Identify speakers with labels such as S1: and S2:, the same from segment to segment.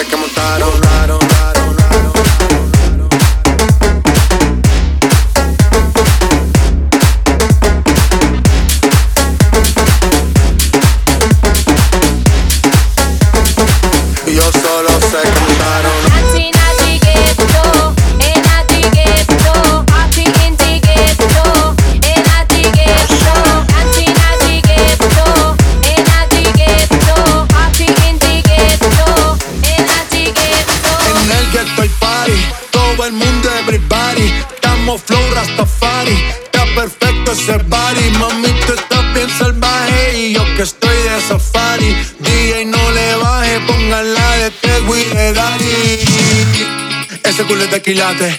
S1: Que montaron, raro, Estamos flow Rastafari, está perfecto ese body. Mami, tú estás bien salvaje y yo que estoy de safari. DJ no le baje, pónganla de Tego y de Daddy. Ese culo es de quilate,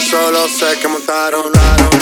S1: solo sé que montaron.